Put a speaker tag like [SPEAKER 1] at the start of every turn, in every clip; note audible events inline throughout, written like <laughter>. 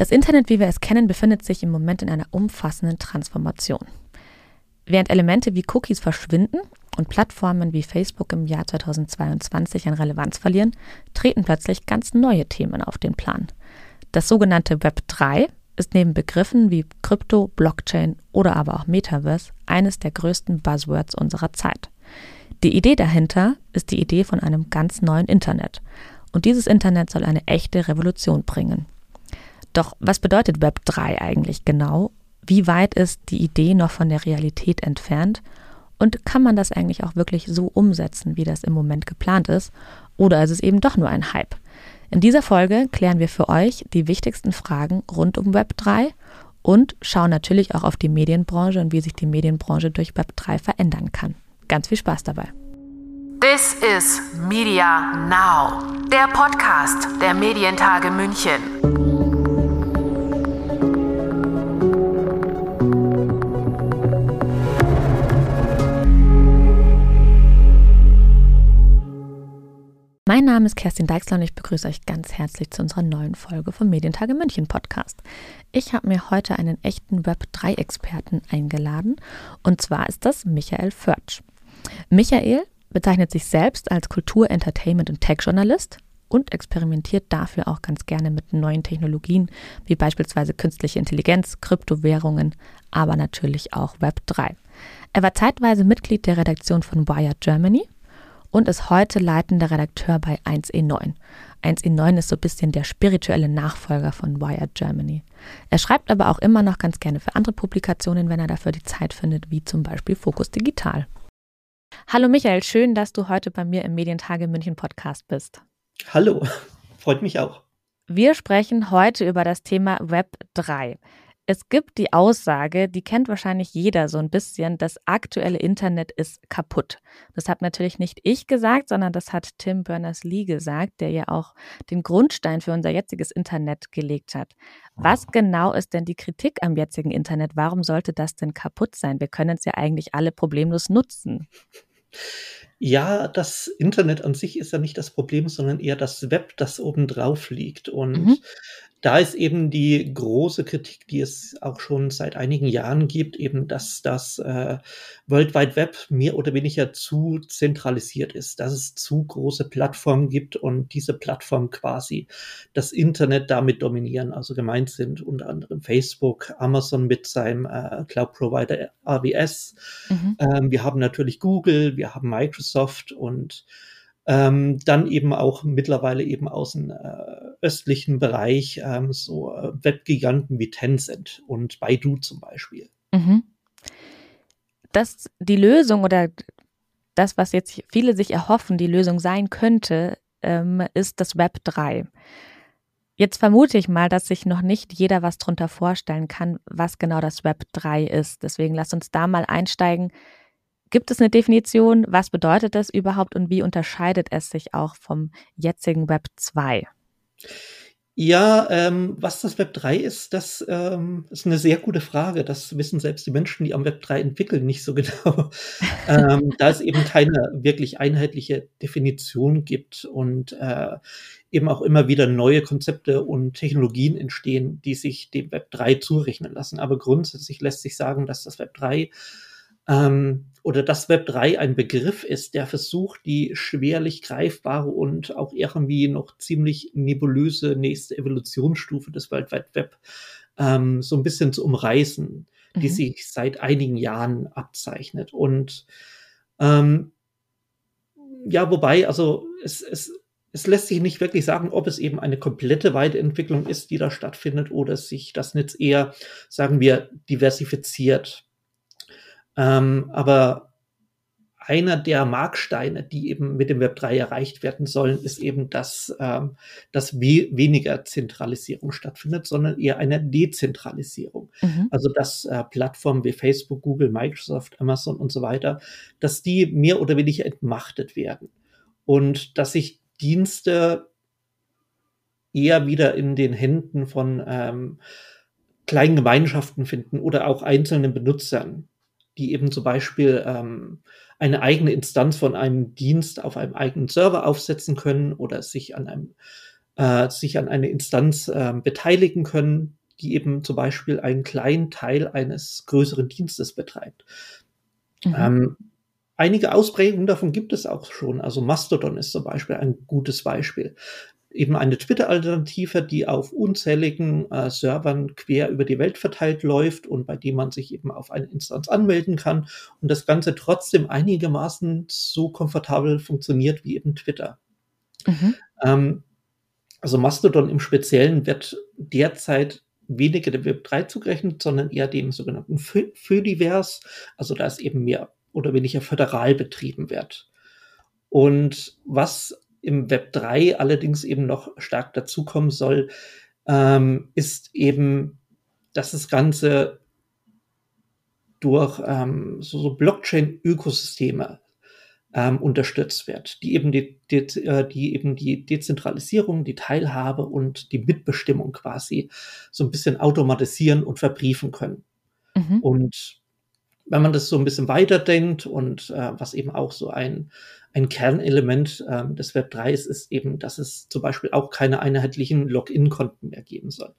[SPEAKER 1] Das Internet, wie wir es kennen, befindet sich im Moment in einer umfassenden Transformation. Während Elemente wie Cookies verschwinden und Plattformen wie Facebook im Jahr 2022 an Relevanz verlieren, treten plötzlich ganz neue Themen auf den Plan. Das sogenannte Web 3 ist neben Begriffen wie Krypto, Blockchain oder aber auch Metaverse eines der größten Buzzwords unserer Zeit. Die Idee dahinter ist die Idee von einem ganz neuen Internet. Und dieses Internet soll eine echte Revolution bringen. Doch was bedeutet Web 3 eigentlich genau? Wie weit ist die Idee noch von der Realität entfernt? Und kann man das eigentlich auch wirklich so umsetzen, wie das im Moment geplant ist? Oder ist es eben doch nur ein Hype? In dieser Folge klären wir für euch die wichtigsten Fragen rund um Web 3 und schauen natürlich auch auf die Medienbranche und wie sich die Medienbranche durch Web 3 verändern kann. Ganz viel Spaß dabei.
[SPEAKER 2] This is Media Now, der Podcast der Medientage München.
[SPEAKER 1] Mein Name ist Kerstin Deixler und ich begrüße euch ganz herzlich zu unserer neuen Folge vom Medientage München Podcast. Ich habe mir heute einen echten Web3-Experten eingeladen und zwar ist das Michael Förtsch. Michael bezeichnet sich selbst als Kultur-, Entertainment- und Tech-Journalist und experimentiert dafür auch ganz gerne mit neuen Technologien, wie beispielsweise künstliche Intelligenz, Kryptowährungen, aber natürlich auch Web3. Er war zeitweise Mitglied der Redaktion von Wired Germany und ist heute leitender Redakteur bei 1E9. 1E9 ist so ein bisschen der spirituelle Nachfolger von Wired Germany. Er schreibt aber auch immer noch ganz gerne für andere Publikationen, wenn er dafür die Zeit findet, wie zum Beispiel Fokus Digital. Hallo Michael, schön, dass du heute bei mir im Medientage München Podcast bist.
[SPEAKER 3] Hallo, <laughs> freut mich auch.
[SPEAKER 1] Wir sprechen heute über das Thema Web 3. Es gibt die Aussage, die kennt wahrscheinlich jeder so ein bisschen, das aktuelle Internet ist kaputt. Das hat natürlich nicht ich gesagt, sondern das hat Tim Berners-Lee gesagt, der ja auch den Grundstein für unser jetziges Internet gelegt hat. Was genau ist denn die Kritik am jetzigen Internet? Warum sollte das denn kaputt sein? Wir können es ja eigentlich alle problemlos nutzen.
[SPEAKER 3] Ja, das Internet an sich ist ja nicht das Problem, sondern eher das Web, das oben drauf liegt. Und mhm da ist eben die große Kritik, die es auch schon seit einigen Jahren gibt, eben, dass das äh, World Wide Web mehr oder weniger zu zentralisiert ist, dass es zu große Plattformen gibt und diese Plattformen quasi das Internet damit dominieren. Also gemeint sind unter anderem Facebook, Amazon mit seinem äh, Cloud Provider AWS. Mhm. Ähm, wir haben natürlich Google, wir haben Microsoft und ähm, dann eben auch mittlerweile eben aus dem äh, östlichen Bereich ähm, so äh, Webgiganten wie Tencent und Baidu zum Beispiel. Mhm.
[SPEAKER 1] Dass die Lösung oder das, was jetzt viele sich erhoffen, die Lösung sein könnte, ähm, ist das Web 3. Jetzt vermute ich mal, dass sich noch nicht jeder was drunter vorstellen kann, was genau das Web 3 ist. Deswegen lasst uns da mal einsteigen. Gibt es eine Definition? Was bedeutet das überhaupt und wie unterscheidet es sich auch vom jetzigen Web 2?
[SPEAKER 3] Ja, ähm, was das Web 3 ist, das ähm, ist eine sehr gute Frage. Das wissen selbst die Menschen, die am Web 3 entwickeln, nicht so <laughs> genau. ähm, da es eben keine wirklich einheitliche Definition gibt und äh, eben auch immer wieder neue Konzepte und Technologien entstehen, die sich dem Web 3 zurechnen lassen. Aber grundsätzlich lässt sich sagen, dass das Web 3 ähm, oder dass Web 3 ein Begriff ist, der versucht, die schwerlich greifbare und auch irgendwie noch ziemlich nebulöse nächste Evolutionsstufe des World Wide Web ähm, so ein bisschen zu umreißen, mhm. die sich seit einigen Jahren abzeichnet. Und ähm, ja, wobei, also es, es, es lässt sich nicht wirklich sagen, ob es eben eine komplette Weiterentwicklung ist, die da stattfindet, oder sich das Netz eher, sagen wir, diversifiziert. Ähm, aber einer der Marksteine, die eben mit dem Web 3 erreicht werden sollen, ist eben, dass, ähm, dass we weniger Zentralisierung stattfindet, sondern eher eine Dezentralisierung. Mhm. Also dass äh, Plattformen wie Facebook, Google, Microsoft, Amazon und so weiter, dass die mehr oder weniger entmachtet werden und dass sich Dienste eher wieder in den Händen von ähm, kleinen Gemeinschaften finden oder auch einzelnen Benutzern die eben zum Beispiel ähm, eine eigene Instanz von einem Dienst auf einem eigenen Server aufsetzen können oder sich an einem äh, sich an einer Instanz äh, beteiligen können, die eben zum Beispiel einen kleinen Teil eines größeren Dienstes betreibt. Mhm. Ähm, einige Ausprägungen davon gibt es auch schon. Also Mastodon ist zum Beispiel ein gutes Beispiel. Eben eine Twitter-Alternative, die auf unzähligen äh, Servern quer über die Welt verteilt läuft und bei dem man sich eben auf eine Instanz anmelden kann und das Ganze trotzdem einigermaßen so komfortabel funktioniert wie eben Twitter. Mhm. Ähm, also Mastodon im Speziellen wird derzeit weniger dem Web 3 zugerechnet, sondern eher dem sogenannten Födivers. Also da ist eben mehr oder weniger föderal betrieben wird. Und was im Web 3 allerdings eben noch stark dazukommen soll, ähm, ist eben, dass das Ganze durch ähm, so, so Blockchain-Ökosysteme ähm, unterstützt wird, die eben die, die, äh, die eben die Dezentralisierung, die Teilhabe und die Mitbestimmung quasi so ein bisschen automatisieren und verbriefen können. Mhm. Und wenn man das so ein bisschen weiterdenkt und äh, was eben auch so ein, ein Kernelement äh, des Web 3 ist, ist eben, dass es zum Beispiel auch keine einheitlichen Login-Konten mehr geben soll,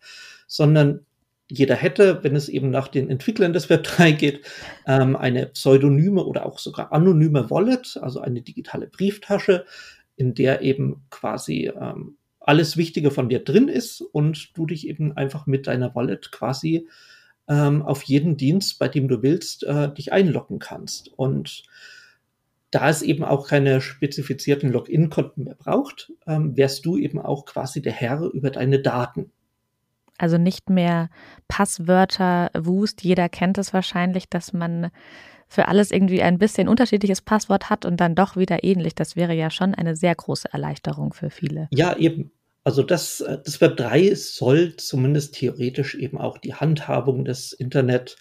[SPEAKER 3] sondern jeder hätte, wenn es eben nach den Entwicklern des Web 3 geht, ähm, eine pseudonyme oder auch sogar anonyme Wallet, also eine digitale Brieftasche, in der eben quasi ähm, alles Wichtige von dir drin ist und du dich eben einfach mit deiner Wallet quasi ähm, auf jeden Dienst, bei dem du willst, äh, dich einloggen kannst. Und da es eben auch keine spezifizierten Login-Konten mehr braucht, ähm, wärst du eben auch quasi der Herr über deine Daten.
[SPEAKER 1] Also nicht mehr Passwörter Wust. Jeder kennt es wahrscheinlich, dass man für alles irgendwie ein bisschen unterschiedliches Passwort hat und dann doch wieder ähnlich. Das wäre ja schon eine sehr große Erleichterung für viele.
[SPEAKER 3] Ja, eben. Also das, äh, das Web 3 soll zumindest theoretisch eben auch die Handhabung des Internet,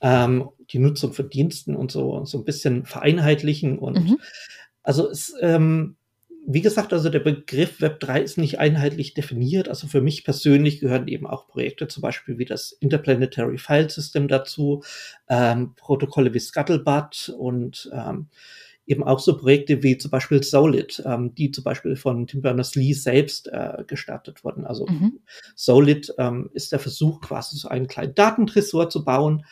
[SPEAKER 3] ähm, die Nutzung von Diensten und so, so ein bisschen vereinheitlichen. Und mhm. also es, ähm, wie gesagt, also der Begriff Web 3 ist nicht einheitlich definiert. Also für mich persönlich gehören eben auch Projekte, zum Beispiel wie das Interplanetary File System dazu, ähm, Protokolle wie Scuttlebutt und ähm, eben auch so Projekte wie zum Beispiel Solid, ähm, die zum Beispiel von Tim Berners-Lee selbst äh, gestartet wurden. Also mhm. Solid ähm, ist der Versuch, quasi so einen kleinen Datentresor zu bauen,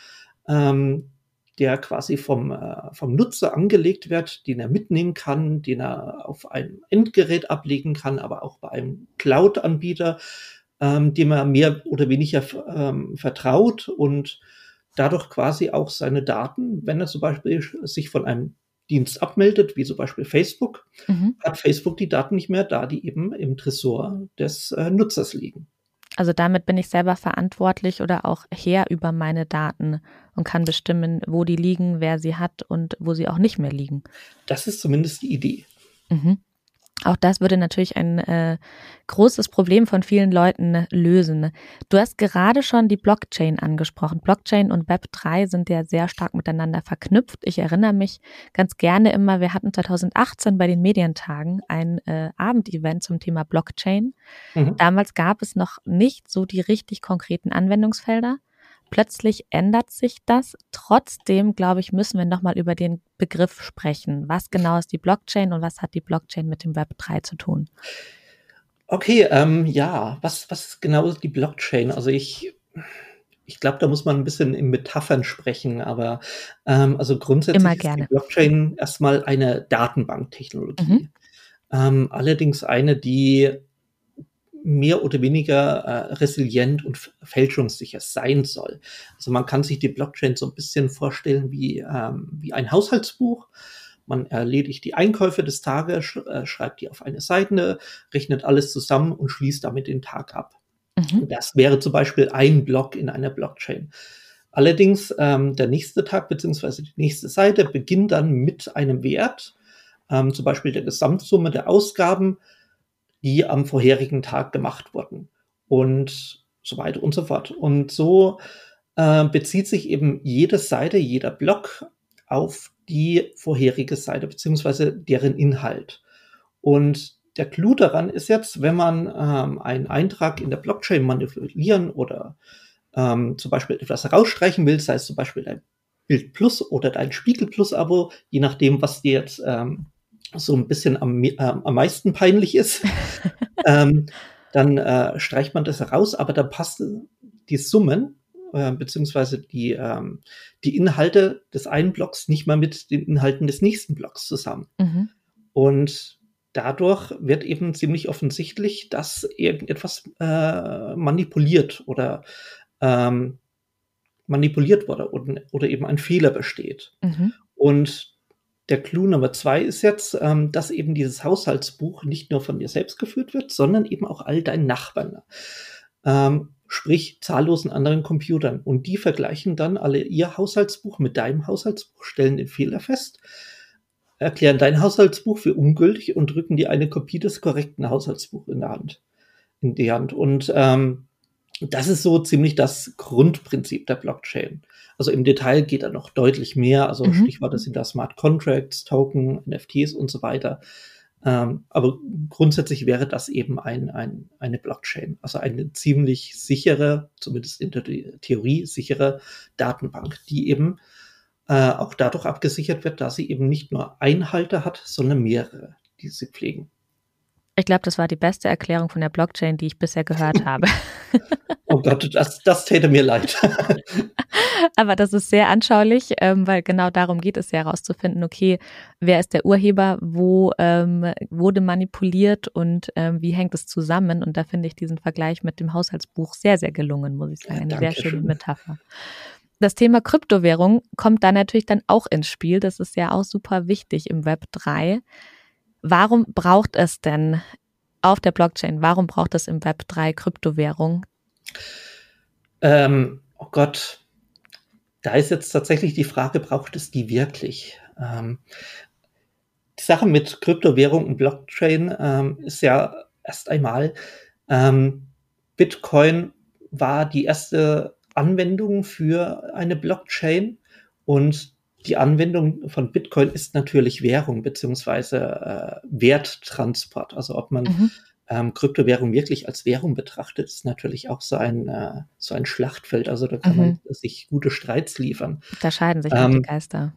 [SPEAKER 3] ähm, der quasi vom, äh, vom Nutzer angelegt wird, den er mitnehmen kann, den er auf einem Endgerät ablegen kann, aber auch bei einem Cloud-Anbieter, ähm, dem er mehr oder weniger ähm, vertraut und dadurch quasi auch seine Daten, wenn er zum Beispiel sich von einem Dienst abmeldet, wie zum Beispiel Facebook, mhm. hat Facebook die Daten nicht mehr, da die eben im Tresor des äh, Nutzers liegen.
[SPEAKER 1] Also damit bin ich selber verantwortlich oder auch Herr über meine Daten und kann bestimmen, wo die liegen, wer sie hat und wo sie auch nicht mehr liegen.
[SPEAKER 3] Das ist zumindest die Idee.
[SPEAKER 1] Mhm. Auch das würde natürlich ein äh, großes Problem von vielen Leuten lösen. Du hast gerade schon die Blockchain angesprochen. Blockchain und Web3 sind ja sehr stark miteinander verknüpft. Ich erinnere mich ganz gerne immer, wir hatten 2018 bei den Medientagen ein äh, Abendevent zum Thema Blockchain. Mhm. Damals gab es noch nicht so die richtig konkreten Anwendungsfelder. Plötzlich ändert sich das. Trotzdem, glaube ich, müssen wir nochmal über den Begriff sprechen. Was genau ist die Blockchain und was hat die Blockchain mit dem Web 3 zu tun?
[SPEAKER 3] Okay, ähm, ja, was, was genau ist die Blockchain? Also ich, ich glaube, da muss man ein bisschen in Metaphern sprechen, aber ähm, also grundsätzlich ist die Blockchain erstmal eine Datenbanktechnologie. Mhm. Ähm, allerdings eine, die mehr oder weniger äh, resilient und fälschungssicher sein soll. Also man kann sich die Blockchain so ein bisschen vorstellen wie, ähm, wie ein Haushaltsbuch. Man erledigt die Einkäufe des Tages, sch äh, schreibt die auf eine Seite, rechnet alles zusammen und schließt damit den Tag ab. Mhm. Das wäre zum Beispiel ein Block in einer Blockchain. Allerdings ähm, der nächste Tag beziehungsweise die nächste Seite beginnt dann mit einem Wert, ähm, zum Beispiel der Gesamtsumme der Ausgaben die am vorherigen Tag gemacht wurden und so weiter und so fort. Und so äh, bezieht sich eben jede Seite, jeder Block auf die vorherige Seite beziehungsweise deren Inhalt. Und der Clou daran ist jetzt, wenn man ähm, einen Eintrag in der Blockchain manipulieren oder ähm, zum Beispiel etwas rausstreichen will, sei es zum Beispiel dein Bild Plus oder dein Spiegel Plus Abo, je nachdem, was dir jetzt ähm, so ein bisschen am, äh, am meisten peinlich ist, <laughs> ähm, dann äh, streicht man das heraus, aber dann passen die Summen äh, beziehungsweise die, ähm, die Inhalte des einen Blocks nicht mal mit den Inhalten des nächsten Blocks zusammen. Mhm. Und dadurch wird eben ziemlich offensichtlich, dass irgendetwas äh, manipuliert oder ähm, manipuliert wurde oder, oder eben ein Fehler besteht. Mhm. Und der Clou Nummer zwei ist jetzt, ähm, dass eben dieses Haushaltsbuch nicht nur von dir selbst geführt wird, sondern eben auch all deinen Nachbarn. Ähm, sprich zahllosen anderen Computern. Und die vergleichen dann alle ihr Haushaltsbuch mit deinem Haushaltsbuch, stellen den Fehler fest, erklären dein Haushaltsbuch für ungültig und drücken dir eine Kopie des korrekten Haushaltsbuchs in in die Hand. Und ähm, das ist so ziemlich das Grundprinzip der Blockchain. Also im Detail geht da noch deutlich mehr. Also mhm. Stichworte sind da Smart Contracts, Token, NFTs und so weiter. Ähm, aber grundsätzlich wäre das eben ein, ein, eine Blockchain, also eine ziemlich sichere, zumindest in der Theorie sichere Datenbank, die eben äh, auch dadurch abgesichert wird, dass sie eben nicht nur ein Halter hat, sondern mehrere, die sie pflegen.
[SPEAKER 1] Ich glaube, das war die beste Erklärung von der Blockchain, die ich bisher gehört <laughs> habe.
[SPEAKER 3] oh Gott, das, das täte mir leid. <laughs>
[SPEAKER 1] Aber das ist sehr anschaulich, ähm, weil genau darum geht es ja herauszufinden, okay, wer ist der Urheber, wo ähm, wurde manipuliert und ähm, wie hängt es zusammen? Und da finde ich diesen Vergleich mit dem Haushaltsbuch sehr, sehr gelungen, muss ich sagen. Eine ja, sehr schöne schön. Metapher. Das Thema Kryptowährung kommt da natürlich dann auch ins Spiel. Das ist ja auch super wichtig im Web 3. Warum braucht es denn auf der Blockchain, warum braucht es im Web 3 Kryptowährung?
[SPEAKER 3] Ähm, oh Gott, da ist jetzt tatsächlich die Frage, braucht es die wirklich? Ähm, die Sache mit Kryptowährung und Blockchain ähm, ist ja erst einmal, ähm, Bitcoin war die erste Anwendung für eine Blockchain und die Anwendung von Bitcoin ist natürlich Währung beziehungsweise äh, Werttransport. Also ob man mhm. ähm, Kryptowährung wirklich als Währung betrachtet, ist natürlich auch so ein, äh, so ein Schlachtfeld. Also da kann mhm. man sich gute Streits liefern.
[SPEAKER 1] Da scheiden sich ähm, die Geister.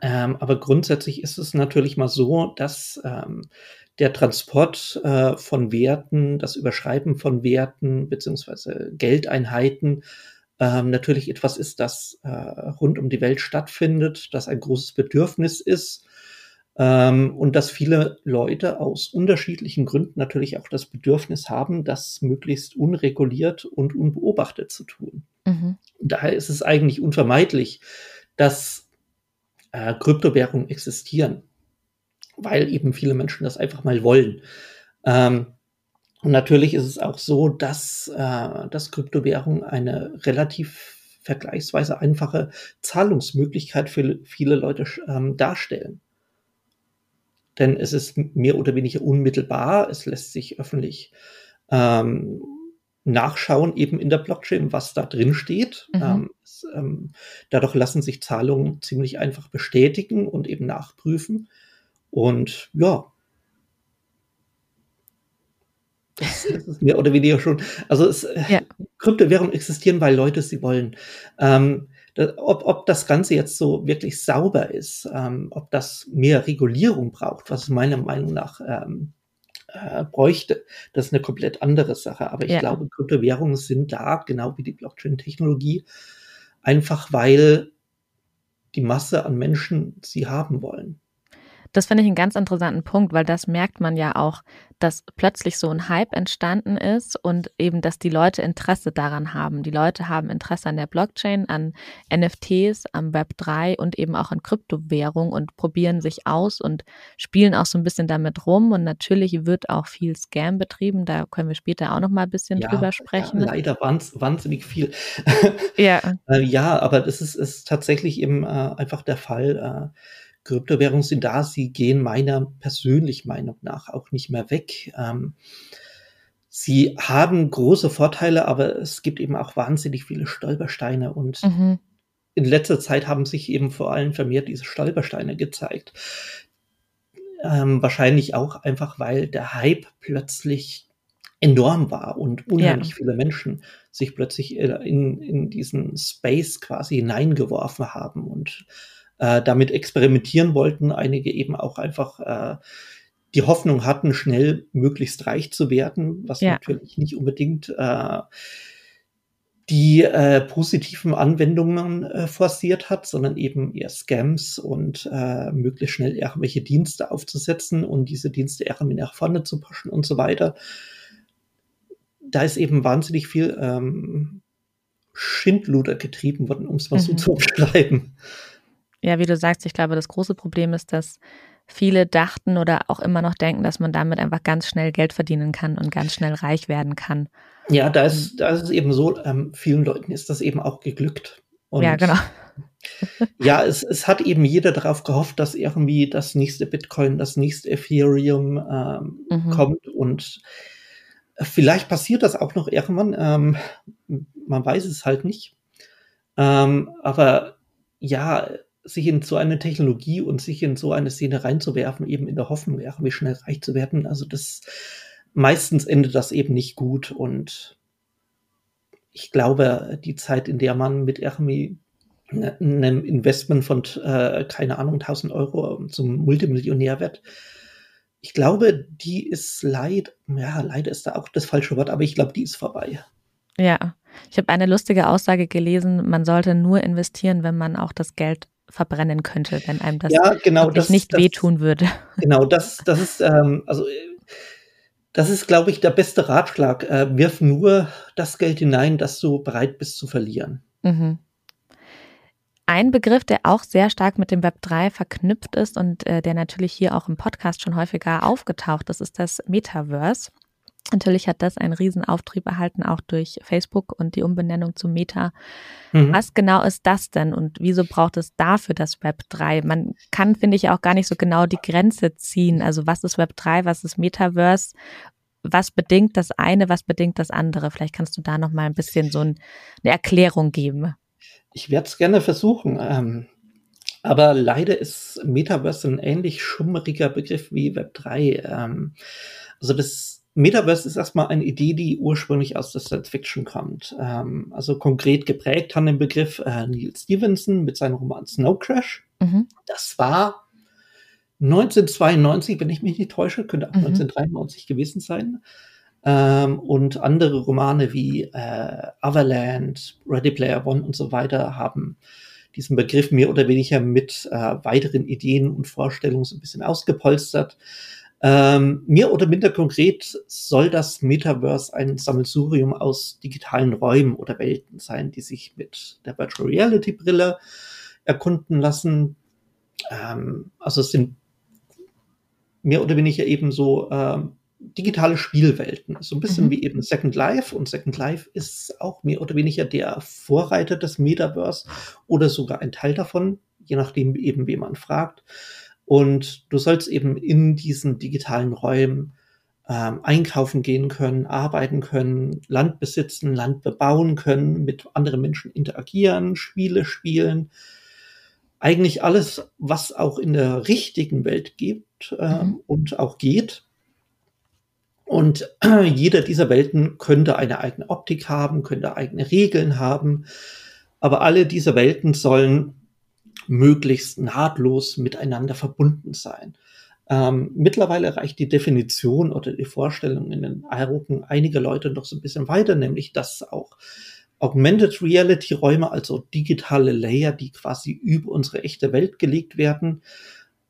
[SPEAKER 3] Ähm, aber grundsätzlich ist es natürlich mal so, dass ähm, der Transport äh, von Werten, das Überschreiben von Werten beziehungsweise Geldeinheiten ähm, natürlich etwas ist, das äh, rund um die Welt stattfindet, das ein großes Bedürfnis ist ähm, und dass viele Leute aus unterschiedlichen Gründen natürlich auch das Bedürfnis haben, das möglichst unreguliert und unbeobachtet zu tun. Mhm. Daher ist es eigentlich unvermeidlich, dass äh, Kryptowährungen existieren, weil eben viele Menschen das einfach mal wollen. Ähm, und natürlich ist es auch so, dass, äh, dass Kryptowährungen eine relativ vergleichsweise einfache Zahlungsmöglichkeit für viele Leute ähm, darstellen. Denn es ist mehr oder weniger unmittelbar, es lässt sich öffentlich ähm, nachschauen, eben in der Blockchain, was da drin steht. Mhm. Ähm, es, ähm, dadurch lassen sich Zahlungen ziemlich einfach bestätigen und eben nachprüfen. Und ja, das, ist mehr oder weniger schon. Also es, äh, ja. Kryptowährungen existieren, weil Leute sie wollen. Ähm, da, ob, ob das Ganze jetzt so wirklich sauber ist, ähm, ob das mehr Regulierung braucht, was meiner Meinung nach ähm, äh, bräuchte, das ist eine komplett andere Sache. Aber ich ja. glaube, Kryptowährungen sind da, genau wie die Blockchain-Technologie, einfach weil die Masse an Menschen sie haben wollen.
[SPEAKER 1] Das finde ich einen ganz interessanten Punkt, weil das merkt man ja auch, dass plötzlich so ein Hype entstanden ist und eben, dass die Leute Interesse daran haben. Die Leute haben Interesse an der Blockchain, an NFTs, am Web 3 und eben auch an Kryptowährung und probieren sich aus und spielen auch so ein bisschen damit rum. Und natürlich wird auch viel Scam betrieben. Da können wir später auch noch mal ein bisschen ja, drüber sprechen.
[SPEAKER 3] Ja, leider wahnsinnig viel. ja. <laughs> Äh, ja, aber das ist, ist tatsächlich eben äh, einfach der Fall. Äh, Kryptowährungen sind da, sie gehen meiner persönlichen Meinung nach auch nicht mehr weg. Ähm, sie haben große Vorteile, aber es gibt eben auch wahnsinnig viele Stolpersteine und mhm. in letzter Zeit haben sich eben vor allem vermehrt diese Stolpersteine gezeigt. Ähm, wahrscheinlich auch einfach, weil der Hype plötzlich enorm war und unheimlich ja. viele Menschen sich plötzlich in, in diesen Space quasi hineingeworfen haben und äh, damit experimentieren wollten, einige eben auch einfach äh, die Hoffnung hatten, schnell möglichst reich zu werden, was ja. natürlich nicht unbedingt äh, die äh, positiven Anwendungen äh, forciert hat, sondern eben eher Scams und äh, möglichst schnell irgendwelche Dienste aufzusetzen und diese Dienste irgendwie nach vorne zu pushen und so weiter. Da ist eben wahnsinnig viel ähm, Schindluder getrieben worden, um es mal mhm. so zu <laughs> beschreiben.
[SPEAKER 1] Ja, wie du sagst, ich glaube, das große Problem ist, dass viele dachten oder auch immer noch denken, dass man damit einfach ganz schnell Geld verdienen kann und ganz schnell reich werden kann.
[SPEAKER 3] Ja, da ist, da ist es eben so, ähm, vielen Leuten ist das eben auch geglückt.
[SPEAKER 1] Und ja, genau. <laughs>
[SPEAKER 3] ja, es, es hat eben jeder darauf gehofft, dass irgendwie das nächste Bitcoin, das nächste Ethereum ähm, mhm. kommt und vielleicht passiert das auch noch irgendwann. Ähm, man weiß es halt nicht. Ähm, aber ja, sich in so eine Technologie und sich in so eine Szene reinzuwerfen, eben in der Hoffnung, irgendwie schnell reich zu werden, also das meistens endet das eben nicht gut und ich glaube, die Zeit, in der man mit irgendwie einem Investment von, äh, keine Ahnung, 1000 Euro zum Multimillionär wird, ich glaube, die ist leid, ja, leider ist da auch das falsche Wort, aber ich glaube, die ist vorbei.
[SPEAKER 1] Ja, ich habe eine lustige Aussage gelesen, man sollte nur investieren, wenn man auch das Geld verbrennen könnte, wenn einem das,
[SPEAKER 3] ja, genau, das
[SPEAKER 1] nicht
[SPEAKER 3] das,
[SPEAKER 1] wehtun würde.
[SPEAKER 3] Genau, das, das ist, ähm, also das ist, glaube ich, der beste Ratschlag. Äh, wirf nur das Geld hinein, das du bereit bist zu verlieren. Mhm.
[SPEAKER 1] Ein Begriff, der auch sehr stark mit dem Web 3 verknüpft ist und äh, der natürlich hier auch im Podcast schon häufiger aufgetaucht ist, ist das Metaverse. Natürlich hat das einen riesen Auftrieb erhalten, auch durch Facebook und die Umbenennung zu Meta. Mhm. Was genau ist das denn und wieso braucht es dafür das Web 3? Man kann, finde ich, auch gar nicht so genau die Grenze ziehen. Also was ist Web 3, was ist Metaverse? Was bedingt das eine, was bedingt das andere? Vielleicht kannst du da noch mal ein bisschen so ein, eine Erklärung geben.
[SPEAKER 3] Ich werde es gerne versuchen. Ähm, aber leider ist Metaverse ein ähnlich schummeriger Begriff wie Web 3. Ähm, also das Metaverse ist erstmal eine Idee, die ursprünglich aus der Science Fiction kommt. Ähm, also konkret geprägt hat den Begriff äh, Neil Stevenson mit seinem Roman Snow Crash. Mhm. Das war 1992, wenn ich mich nicht täusche, könnte auch mhm. 1993 gewesen sein. Ähm, und andere Romane wie äh, Overland, Ready Player One und so weiter haben diesen Begriff mehr oder weniger mit äh, weiteren Ideen und Vorstellungen so ein bisschen ausgepolstert. Ähm, mehr oder minder konkret soll das Metaverse ein Sammelsurium aus digitalen Räumen oder Welten sein, die sich mit der Virtual Reality Brille erkunden lassen. Ähm, also es sind mehr oder weniger eben so ähm, digitale Spielwelten. So ein bisschen mhm. wie eben Second Life. Und Second Life ist auch mehr oder weniger der Vorreiter des Metaverse oder sogar ein Teil davon, je nachdem eben, wie man fragt. Und du sollst eben in diesen digitalen Räumen ähm, einkaufen gehen können, arbeiten können, Land besitzen, Land bebauen können, mit anderen Menschen interagieren, Spiele spielen. Eigentlich alles, was auch in der richtigen Welt gibt ähm, mhm. und auch geht. Und äh, <clears throat> jeder dieser Welten könnte eine eigene Optik haben, könnte eigene Regeln haben. Aber alle diese Welten sollen möglichst nahtlos miteinander verbunden sein. Ähm, mittlerweile reicht die Definition oder die Vorstellung in den Augen einiger Leute noch so ein bisschen weiter, nämlich dass auch Augmented Reality Räume, also digitale Layer, die quasi über unsere echte Welt gelegt werden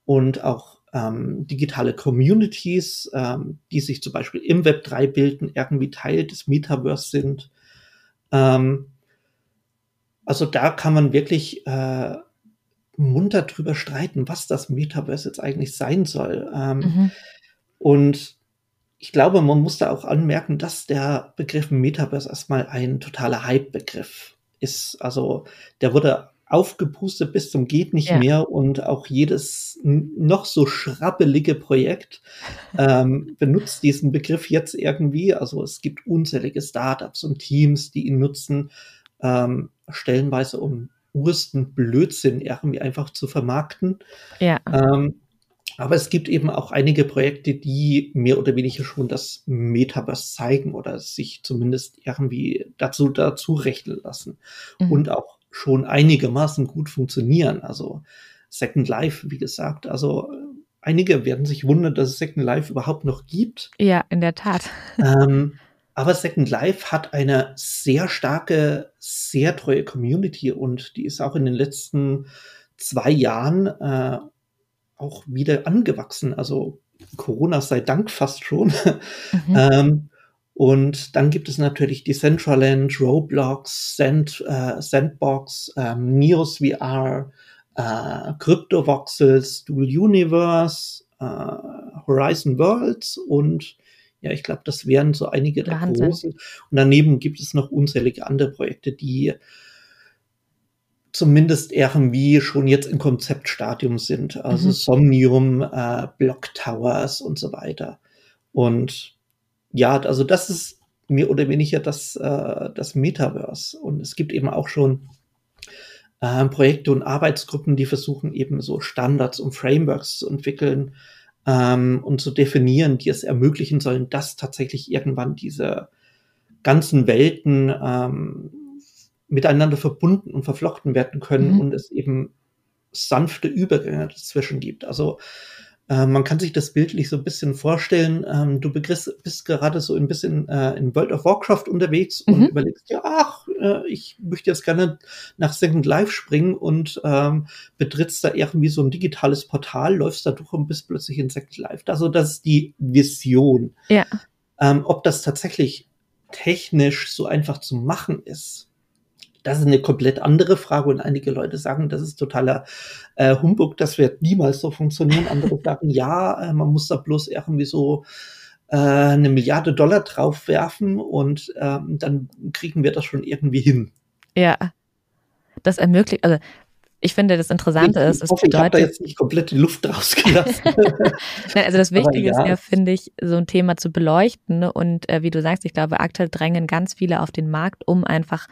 [SPEAKER 3] und auch ähm, digitale Communities, ähm, die sich zum Beispiel im Web 3 bilden, irgendwie Teil des Metaverse sind. Ähm, also da kann man wirklich äh, munter drüber streiten, was das Metaverse jetzt eigentlich sein soll. Ähm, mhm. Und ich glaube, man muss da auch anmerken, dass der Begriff Metaverse erstmal ein totaler Hype-Begriff ist. Also der wurde aufgepustet bis zum geht nicht ja. mehr und auch jedes noch so schrabbelige Projekt <laughs> ähm, benutzt diesen Begriff jetzt irgendwie. Also es gibt unzählige Startups und Teams, die ihn nutzen, ähm, stellenweise um ursten Blödsinn irgendwie einfach zu vermarkten. Ja. Ähm, aber es gibt eben auch einige Projekte, die mehr oder weniger schon das Metaverse zeigen oder sich zumindest irgendwie dazu, dazu rechnen lassen mhm. und auch schon einigermaßen gut funktionieren. Also Second Life, wie gesagt. Also einige werden sich wundern, dass es Second Life überhaupt noch gibt.
[SPEAKER 1] Ja, in der Tat.
[SPEAKER 3] Ähm, aber Second Life hat eine sehr starke, sehr treue Community und die ist auch in den letzten zwei Jahren äh, auch wieder angewachsen. Also Corona sei Dank fast schon. <laughs> Mhm. ähm, und dann gibt es natürlich Decentraland, Roblox, Sand, äh, Sandbox, ähm, Neos VR, äh, CryptoVoxels, Dual Universe, äh, Horizon Worlds und ja, ich glaube, das wären so einige der Wahnsinn. großen. Und daneben gibt es noch unzählige andere Projekte, die zumindest irgendwie schon jetzt im Konzeptstadium sind. Also mhm. Somnium, äh, Block Towers und so weiter. Und ja, also das ist mehr oder weniger das, äh, das Metaverse. Und es gibt eben auch schon äh, Projekte und Arbeitsgruppen, die versuchen eben so Standards und Frameworks zu entwickeln ähm, und zu definieren, die es ermöglichen sollen, dass tatsächlich irgendwann diese ganzen Welten ähm, miteinander verbunden und verflochten werden können mhm. und es eben sanfte Übergänge dazwischen gibt. Also man kann sich das bildlich so ein bisschen vorstellen. Ähm, du bist, gerade so ein bisschen äh, in World of Warcraft unterwegs mhm. und überlegst ja, ach, äh, ich möchte jetzt gerne nach Second Life springen und ähm, betrittst da irgendwie so ein digitales Portal, läufst da durch und bist plötzlich in Second Life. Also das ist die Vision.
[SPEAKER 1] Ja.
[SPEAKER 3] Ähm, ob das tatsächlich technisch so einfach zu machen ist, das ist eine komplett andere Frage und einige Leute sagen, das ist totaler äh, Humbug, das wird niemals so funktionieren. Andere <laughs> sagen, ja, äh, man muss da bloß irgendwie so äh, eine Milliarde Dollar drauf werfen und ähm, dann kriegen wir das schon irgendwie hin.
[SPEAKER 1] Ja, das ermöglicht, also ich finde, das Interessante
[SPEAKER 3] ich,
[SPEAKER 1] ist,
[SPEAKER 3] es hoffe, bedeutet, ich habe da jetzt nicht komplett die Luft rausgelassen. <laughs>
[SPEAKER 1] Nein, also das Wichtige ja. ist ja, finde ich, so ein Thema zu beleuchten und äh, wie du sagst, ich glaube, aktuell drängen ganz viele auf den Markt, um einfach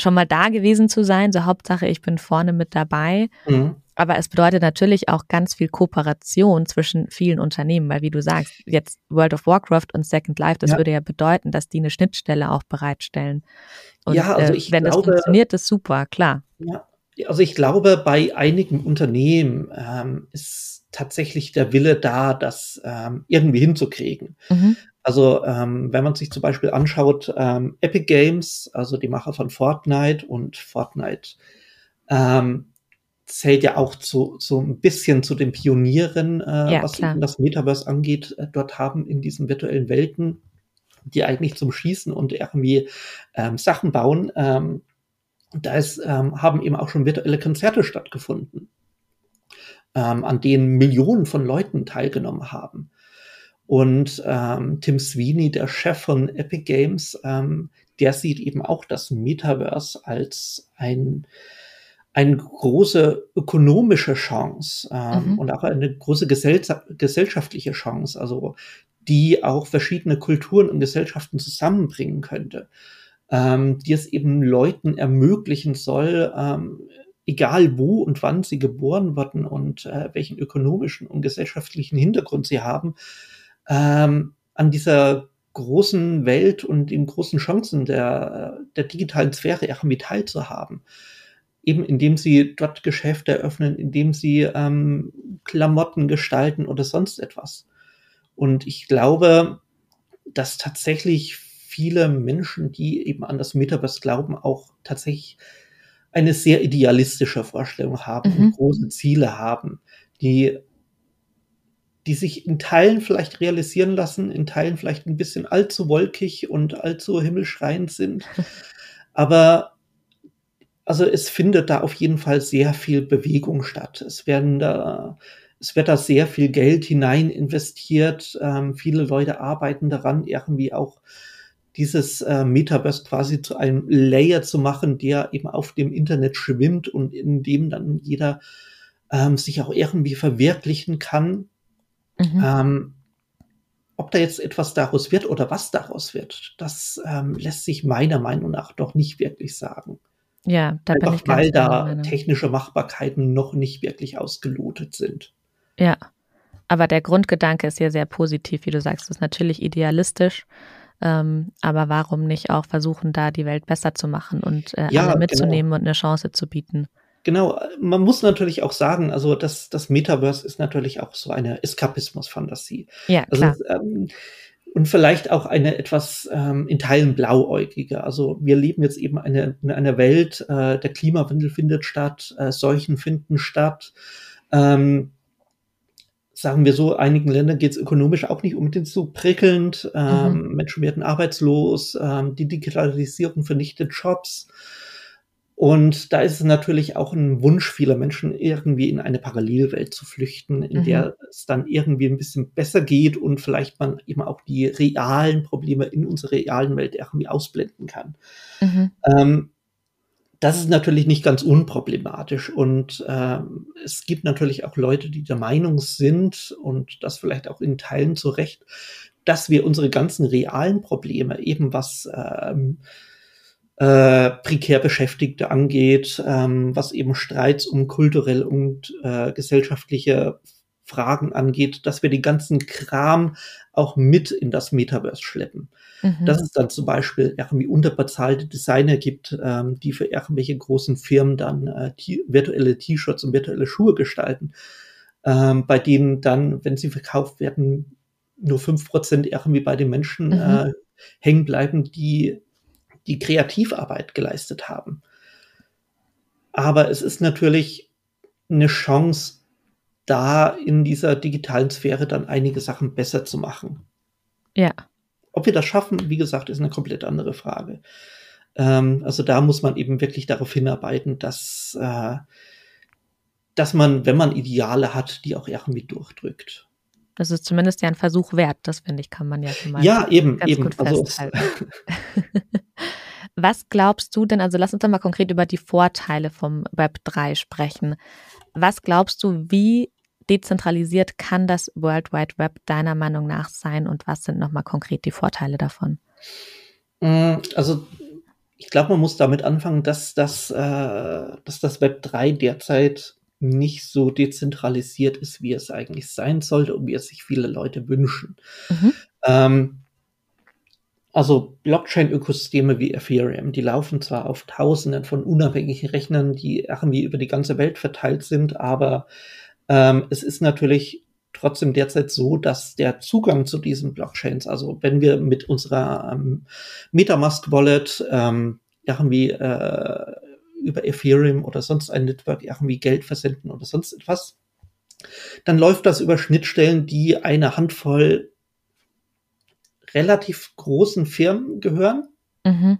[SPEAKER 1] schon mal da gewesen zu sein. So Hauptsache, ich bin vorne mit dabei. Mhm. Aber es bedeutet natürlich auch ganz viel Kooperation zwischen vielen Unternehmen, weil wie du sagst, jetzt World of Warcraft und Second Life, das ja. würde ja bedeuten, dass die eine Schnittstelle auch bereitstellen. Und ja, also äh, ich äh, wenn glaube, das funktioniert, ist super, klar.
[SPEAKER 3] Ja, also ich glaube, bei einigen Unternehmen ähm, ist tatsächlich der Wille da, das ähm, irgendwie hinzukriegen. Mhm. Also ähm, wenn man sich zum Beispiel anschaut, ähm, Epic Games, also die Macher von Fortnite und Fortnite ähm, zählt ja auch zu, so ein bisschen zu den Pionieren, äh, ja, was klar. das Metaverse angeht, äh, dort haben in diesen virtuellen Welten, die eigentlich zum Schießen und irgendwie ähm, Sachen bauen, ähm, da ist, ähm, haben eben auch schon virtuelle Konzerte stattgefunden, ähm, an denen Millionen von Leuten teilgenommen haben. Und ähm, Tim Sweeney, der Chef von Epic Games, ähm, der sieht eben auch das Metaverse als ein, eine große ökonomische Chance ähm, mhm. und auch eine große gesell gesellschaftliche Chance, also die auch verschiedene Kulturen und Gesellschaften zusammenbringen könnte, ähm, die es eben Leuten ermöglichen soll, ähm, egal wo und wann sie geboren wurden und äh, welchen ökonomischen und gesellschaftlichen Hintergrund sie haben, ähm, an dieser großen Welt und den großen Chancen der, der digitalen Sphäre irgendwie teilzuhaben. Eben indem sie dort Geschäfte eröffnen, indem sie ähm, Klamotten gestalten oder sonst etwas. Und ich glaube, dass tatsächlich viele Menschen, die eben an das Metaverse glauben, auch tatsächlich eine sehr idealistische Vorstellung haben mhm. und große Ziele haben, die die sich in Teilen vielleicht realisieren lassen, in Teilen vielleicht ein bisschen allzu wolkig und allzu himmelschreiend sind. <laughs> Aber also es findet da auf jeden Fall sehr viel Bewegung statt. Es werden da, es wird da sehr viel Geld hinein investiert. Ähm, viele Leute arbeiten daran, irgendwie auch dieses äh, Metaverse quasi zu einem Layer zu machen, der eben auf dem Internet schwimmt und in dem dann jeder ähm, sich auch irgendwie verwirklichen kann. Mhm. Ähm, ob da jetzt etwas daraus wird oder was daraus wird, das ähm, lässt sich meiner Meinung nach doch nicht wirklich sagen.
[SPEAKER 1] Ja, da Einfach, bin ich
[SPEAKER 3] ganz weil da technische Machbarkeiten noch nicht wirklich ausgelotet sind.
[SPEAKER 1] Ja, aber der Grundgedanke ist ja sehr positiv, wie du sagst, das ist natürlich idealistisch. Ähm, aber warum nicht auch versuchen, da die Welt besser zu machen und äh, ja, alle mitzunehmen genau. und eine Chance zu bieten?
[SPEAKER 3] Genau, man muss natürlich auch sagen, also das, das Metaverse ist natürlich auch so eine Eskapismus-Fantasie.
[SPEAKER 1] Ja,
[SPEAKER 3] Also,
[SPEAKER 1] klar.
[SPEAKER 3] es, ähm, und vielleicht auch eine etwas ähm, in Teilen blauäugige. Also wir leben jetzt eben eine, in einer Welt, äh, der Klimawandel findet statt, äh, Seuchen finden statt. Ähm, sagen wir so, einigen Ländern geht es ökonomisch auch nicht unbedingt so prickelnd. Ähm, Menschen werden arbeitslos, ähm, die Digitalisierung vernichtet Jobs. Und da ist es natürlich auch ein Wunsch vieler Menschen, irgendwie in eine Parallelwelt zu flüchten, in
[SPEAKER 1] Mhm.
[SPEAKER 3] der es dann irgendwie ein bisschen besser geht und vielleicht man eben auch die realen Probleme in unserer realen Welt irgendwie ausblenden kann.
[SPEAKER 1] Mhm.
[SPEAKER 3] Ähm, das ist natürlich nicht ganz unproblematisch und ähm, es gibt natürlich auch Leute, die der Meinung sind und das vielleicht auch in Teilen zu Recht, dass wir unsere ganzen realen Probleme, eben was ähm, äh, prekär Beschäftigte angeht, ähm, was eben Streits um kulturelle und äh, gesellschaftliche Fragen angeht, dass wir den ganzen Kram auch mit in das Metaverse schleppen.
[SPEAKER 1] Mhm.
[SPEAKER 3] Dass es dann zum Beispiel irgendwie unterbezahlte Designer gibt, ähm, die für irgendwelche großen Firmen dann äh, virtuelle T-Shirts und virtuelle Schuhe gestalten, ähm, bei denen dann, wenn sie verkauft werden, nur fünf Prozent irgendwie bei den Menschen
[SPEAKER 1] Mhm.
[SPEAKER 3] äh, hängen bleiben, die die Kreativarbeit geleistet haben. Aber es ist natürlich eine Chance, da in dieser digitalen Sphäre dann einige Sachen besser zu machen.
[SPEAKER 1] Ja.
[SPEAKER 3] Ob wir das schaffen, wie gesagt, ist eine komplett andere Frage. Ähm, also da muss man eben wirklich darauf hinarbeiten, dass, äh, dass man, wenn man Ideale hat, die auch irgendwie durchdrückt.
[SPEAKER 1] Das ist zumindest ja ein Versuch wert. Das finde ich, kann man ja schon mal
[SPEAKER 3] Ja, eben,
[SPEAKER 1] ganz
[SPEAKER 3] eben.
[SPEAKER 1] gut
[SPEAKER 3] Also es,
[SPEAKER 1] festhalten. <laughs> Was glaubst du denn, also lass uns doch mal konkret über die Vorteile vom Web 3 sprechen. Was glaubst du, wie dezentralisiert kann das World Wide Web deiner Meinung nach sein und was sind nochmal konkret die Vorteile davon?
[SPEAKER 3] Mm, Also ich glaube, man muss damit anfangen, dass das, äh, dass das Web 3 derzeit nicht so dezentralisiert ist, wie es eigentlich sein sollte und wie es sich viele Leute wünschen.
[SPEAKER 1] Mhm.
[SPEAKER 3] Ähm, also Blockchain-Ökosysteme wie Ethereum, die laufen zwar auf Tausenden von unabhängigen Rechnern, die irgendwie über die ganze Welt verteilt sind, aber ähm, es ist natürlich trotzdem derzeit so, dass der Zugang zu diesen Blockchains, also wenn wir mit unserer ähm, Metamask Wallet ähm, irgendwie äh, über Ethereum oder sonst ein Network irgendwie Geld versenden oder sonst etwas, dann läuft das über Schnittstellen, die eine Handvoll relativ großen Firmen gehören,
[SPEAKER 1] Mhm.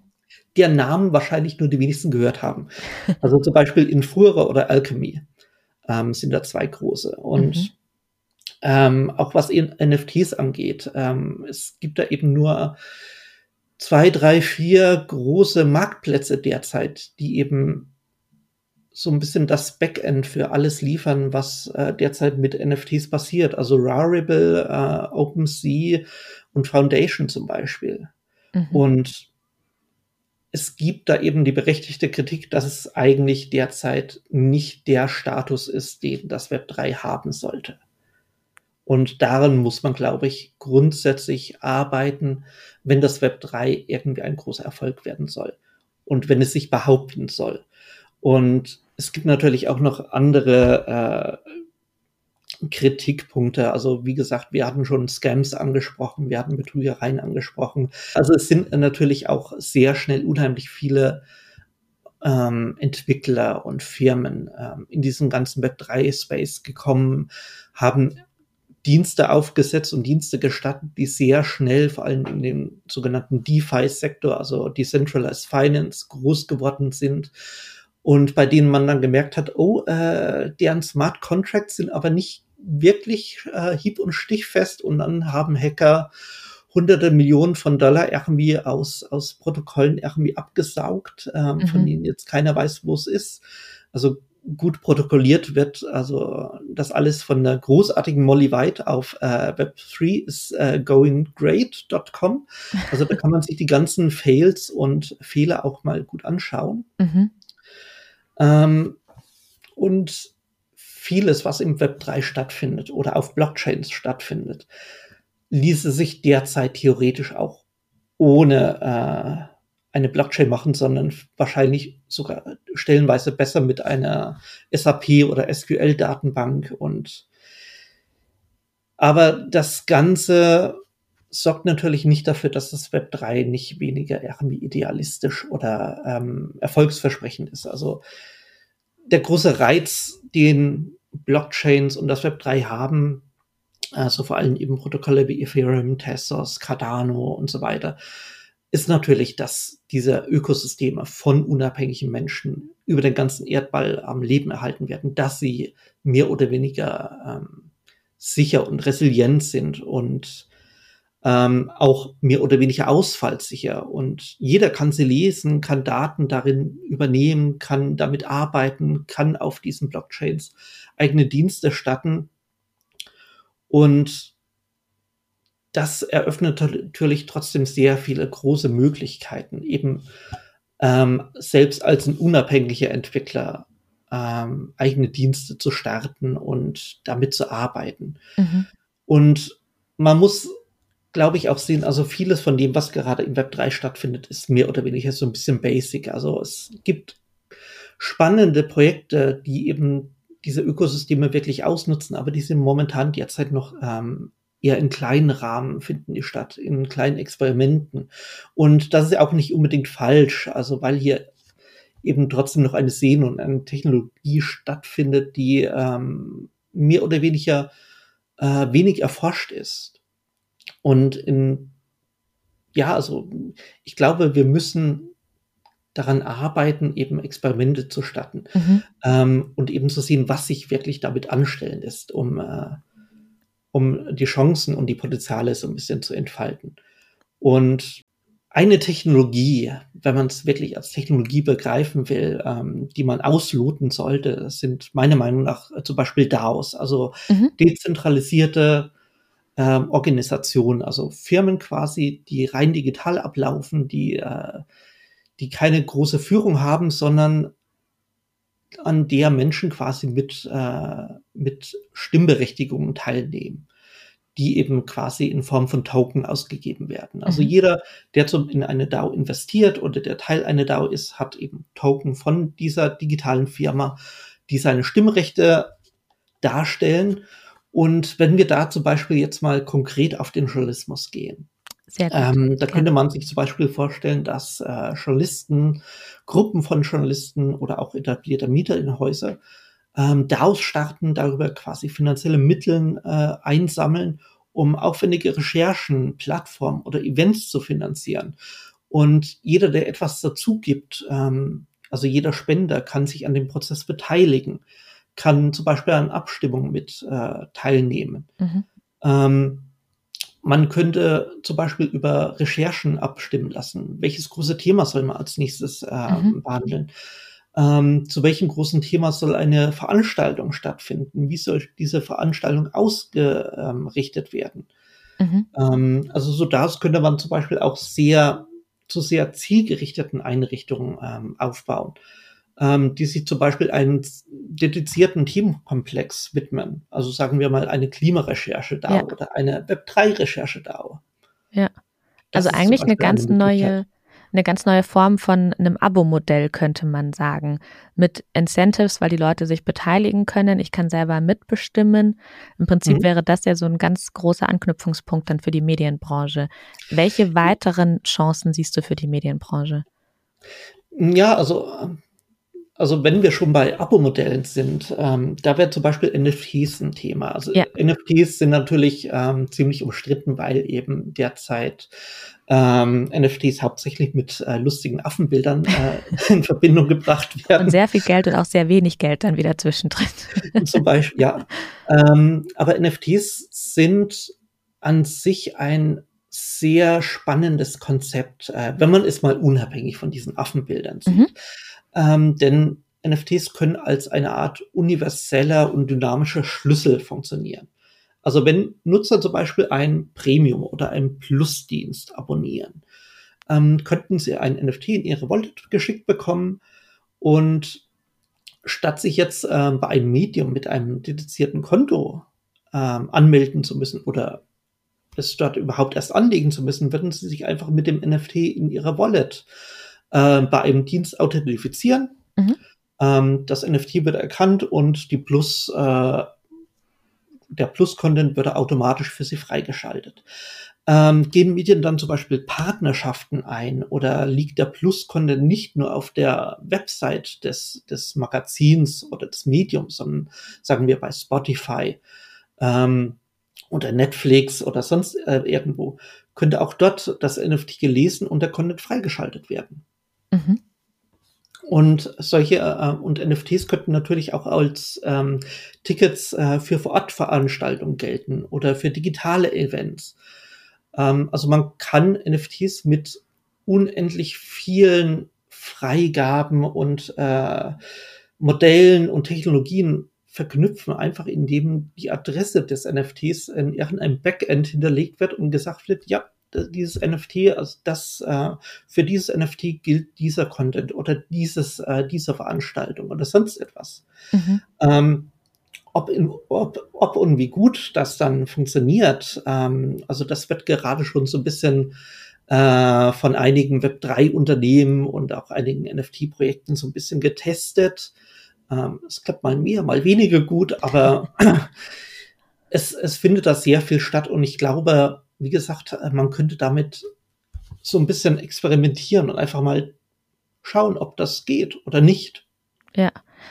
[SPEAKER 3] deren Namen wahrscheinlich nur die wenigsten gehört haben. Also zum Beispiel Infura oder Alchemy ähm, sind da zwei große. Und
[SPEAKER 1] Mhm.
[SPEAKER 3] ähm, auch was in NFTs angeht, ähm, es gibt da eben nur zwei, drei, vier große Marktplätze derzeit, die eben so ein bisschen das Backend für alles liefern, was äh, derzeit mit NFTs passiert. Also Rarible, äh, OpenSea und Foundation zum Beispiel.
[SPEAKER 1] Mhm.
[SPEAKER 3] Und es gibt da eben die berechtigte Kritik, dass es eigentlich derzeit nicht der Status ist, den das Web 3 haben sollte. Und daran muss man, glaube ich, grundsätzlich arbeiten, wenn das Web 3 irgendwie ein großer Erfolg werden soll und wenn es sich behaupten soll. Und es gibt natürlich auch noch andere äh, Kritikpunkte. Also wie gesagt, wir hatten schon Scams angesprochen, wir hatten Betrügereien angesprochen. Also es sind natürlich auch sehr schnell unheimlich viele ähm, Entwickler und Firmen ähm, in diesen ganzen Web3-Space gekommen, haben Dienste aufgesetzt und Dienste gestattet, die sehr schnell, vor allem in dem sogenannten DeFi-Sektor, also Decentralized Finance, groß geworden sind und bei denen man dann gemerkt hat, oh, äh, deren Smart Contracts sind aber nicht wirklich äh, hieb- und stichfest und dann haben Hacker hunderte Millionen von Dollar irgendwie aus, aus Protokollen irgendwie abgesaugt, ähm,
[SPEAKER 1] Mhm.
[SPEAKER 3] von denen jetzt keiner weiß, wo es ist. Also gut protokolliert wird, also das alles von der großartigen Molly White auf äh, Web3 ist äh, goinggreat.com. Also da kann man sich die ganzen Fails und Fehler auch mal gut anschauen.
[SPEAKER 1] Mhm.
[SPEAKER 3] Ähm, und vieles, was im Web 3 stattfindet oder auf Blockchains stattfindet, ließe sich derzeit theoretisch auch ohne, äh, eine Blockchain machen, sondern wahrscheinlich sogar stellenweise besser mit einer SAP oder SQL-Datenbank und aber das Ganze sorgt natürlich nicht dafür, dass das Web 3 nicht weniger irgendwie idealistisch oder ähm, erfolgsversprechend ist. Also der große Reiz, den Blockchains und das Web 3 haben, also vor allem eben Protokolle wie Ethereum, Tezos, Cardano und so weiter, ist natürlich, dass diese Ökosysteme von unabhängigen Menschen über den ganzen Erdball am Leben erhalten werden, dass sie mehr oder weniger ähm, sicher und resilient sind und ähm, auch mehr oder weniger ausfallsicher. Und jeder kann sie lesen, kann Daten darin übernehmen, kann damit arbeiten, kann auf diesen Blockchains eigene Dienste statten. Und das eröffnet natürlich trotzdem sehr viele große Möglichkeiten, eben ähm, selbst als ein unabhängiger Entwickler ähm, eigene Dienste zu starten und damit zu arbeiten. Mhm. Und man muss, glaube ich, auch sehen, also vieles von dem, was gerade im Web 3 stattfindet, ist mehr oder weniger so ein bisschen basic. Also es gibt spannende Projekte, die eben diese Ökosysteme wirklich ausnutzen, aber die sind momentan derzeit noch ähm, eher in kleinen Rahmen finden die statt, in kleinen Experimenten. Und das ist ja auch nicht unbedingt falsch, also weil hier eben trotzdem noch eine Sehne und eine Technologie stattfindet, die ähm, mehr oder weniger äh, wenig erforscht ist. Und in, ja, also ich glaube, wir müssen daran arbeiten, eben Experimente zu statten mhm. ähm, und eben zu sehen, was sich wirklich damit anstellen ist, um äh, um die Chancen und die Potenziale so ein bisschen zu entfalten. Und eine Technologie, wenn man es wirklich als Technologie begreifen will, ähm, die man ausloten sollte, sind meiner Meinung nach äh, zum Beispiel DAOs, also mhm. dezentralisierte ähm, Organisationen, also Firmen quasi, die rein digital ablaufen, die, äh, die keine große Führung haben, sondern an der Menschen quasi mit, äh, mit Stimmberechtigungen teilnehmen, die eben quasi in Form von Token ausgegeben werden. Also mhm. jeder, der zum, in eine DAO investiert oder der Teil einer DAO ist, hat eben Token von dieser digitalen Firma, die seine Stimmrechte darstellen. Und wenn wir da zum Beispiel jetzt mal konkret auf den Journalismus gehen, ähm, da könnte man sich zum Beispiel vorstellen, dass äh, Journalisten, Gruppen von Journalisten oder auch etablierte Mieter in Häuser ähm, daraus starten, darüber quasi finanzielle Mittel äh, einsammeln, um aufwendige Recherchen, Plattformen oder Events zu finanzieren. Und jeder, der etwas dazu gibt, ähm, also jeder Spender kann sich an dem Prozess beteiligen, kann zum Beispiel an Abstimmungen mit äh, teilnehmen. Mhm. Ähm, man könnte zum Beispiel über Recherchen abstimmen lassen. Welches große Thema soll man als nächstes äh, mhm. behandeln? Ähm, zu welchem großen Thema soll eine Veranstaltung stattfinden? Wie soll diese Veranstaltung ausgerichtet werden? Mhm. Ähm, also so das könnte man zum Beispiel auch sehr zu sehr zielgerichteten Einrichtungen ähm, aufbauen ähm, die sich zum Beispiel einen dedizierten Themenkomplex widmen. Also sagen wir mal eine Klimarecherche da ja. oder eine Web3-Recherche da.
[SPEAKER 1] Ja. Das also eigentlich eine ganz eine neue, eine ganz neue Form von einem Abo-Modell, könnte man sagen. Mit Incentives, weil die Leute sich beteiligen können. Ich kann selber mitbestimmen. Im Prinzip mhm. wäre das ja so ein ganz großer Anknüpfungspunkt dann für die Medienbranche. Welche weiteren Chancen siehst du für die Medienbranche?
[SPEAKER 3] Ja, also also wenn wir schon bei Abo-Modellen sind, ähm, da wäre zum Beispiel NFTs ein Thema. Also ja. NFTs sind natürlich ähm, ziemlich umstritten, weil eben derzeit ähm, NFTs hauptsächlich mit äh, lustigen Affenbildern äh, <laughs> in Verbindung gebracht werden.
[SPEAKER 1] Und sehr viel Geld und auch sehr wenig Geld dann wieder zwischendrin. <laughs>
[SPEAKER 3] zum Beispiel, ja. Ähm, aber NFTs sind an sich ein sehr spannendes Konzept, äh, wenn man es mal unabhängig von diesen Affenbildern sieht. Mhm. Ähm, denn NFTs können als eine Art universeller und dynamischer Schlüssel funktionieren. Also wenn Nutzer zum Beispiel ein Premium oder einen Plusdienst abonnieren, ähm, könnten sie ein NFT in ihre Wallet geschickt bekommen und statt sich jetzt äh, bei einem Medium mit einem dedizierten Konto ähm, anmelden zu müssen oder es dort überhaupt erst anlegen zu müssen, würden sie sich einfach mit dem NFT in ihrer Wallet bei einem Dienst authentifizieren. Mhm. Ähm, das NFT wird erkannt und die Plus, äh, der Plus-Content wird automatisch für sie freigeschaltet. Ähm, gehen Medien dann zum Beispiel Partnerschaften ein oder liegt der Plus-Content nicht nur auf der Website des, des Magazins oder des Mediums, sondern sagen wir bei Spotify ähm, oder Netflix oder sonst äh, irgendwo, könnte auch dort das NFT gelesen und der Content freigeschaltet werden. Mhm. Und solche äh, und NFTs könnten natürlich auch als ähm, Tickets äh, für Vorortveranstaltungen gelten oder für digitale Events. Ähm, also man kann NFTs mit unendlich vielen Freigaben und äh, Modellen und Technologien verknüpfen, einfach indem die Adresse des NFTs in irgendeinem Backend hinterlegt wird und gesagt wird, ja, dieses NFT, also das äh, für dieses NFT gilt dieser Content oder dieses äh, diese Veranstaltung oder sonst etwas. Mhm. Ähm, ob, in, ob, ob und wie gut das dann funktioniert, ähm, also das wird gerade schon so ein bisschen äh, von einigen Web3-Unternehmen und auch einigen NFT-Projekten so ein bisschen getestet. Ähm, es klappt mal mehr, mal weniger gut, aber <clears throat> es, es findet da sehr viel statt und ich glaube, wie gesagt, man könnte damit so ein bisschen experimentieren und einfach mal schauen, ob das geht oder nicht.
[SPEAKER 1] Ja,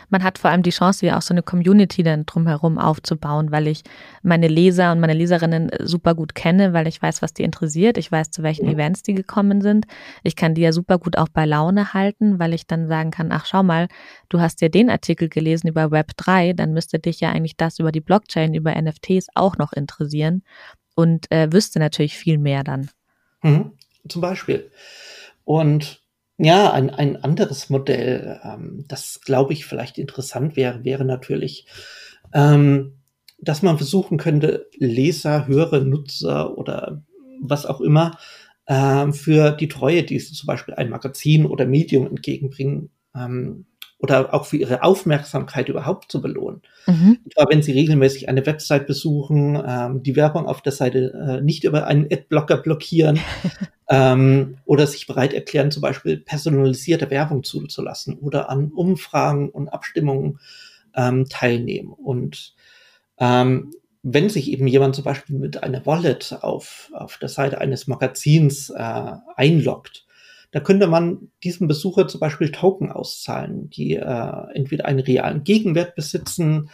[SPEAKER 1] man hat vor allem die Chance, wie auch so eine Community dann drumherum aufzubauen, weil ich meine Leser und meine Leserinnen super gut kenne, weil ich weiß, was die interessiert. Ich weiß, zu welchen Events die gekommen sind. Ich kann die ja super gut auch bei Laune halten, weil ich dann sagen kann, ach schau mal, du hast ja den Artikel gelesen über Web3, dann müsste dich ja eigentlich das über die Blockchain, über NFTs auch noch interessieren und äh, wüsste natürlich viel mehr dann.
[SPEAKER 3] Mhm, zum Beispiel. Und ja, ein, ein anderes Modell, ähm, das glaube ich vielleicht interessant wäre, wäre natürlich, ähm, dass man versuchen könnte, Leser, Hörer, Nutzer oder was auch immer ähm, für die Treue, die sie zum Beispiel ein Magazin oder Medium entgegenbringen, ähm, oder auch für ihre Aufmerksamkeit überhaupt zu belohnen. Mhm. Etwa wenn sie regelmäßig eine Website besuchen, ähm, die Werbung auf der Seite äh, nicht über einen Adblocker blockieren <laughs> ähm, oder sich bereit erklären, zum Beispiel personalisierte Werbung zuzulassen oder an Umfragen und Abstimmungen ähm, teilnehmen. Und ähm, wenn sich eben jemand zum Beispiel mit einer Wallet auf, auf der Seite eines Magazins äh, einloggt, da könnte man diesem Besucher zum Beispiel Token auszahlen, die äh, entweder einen realen Gegenwert besitzen,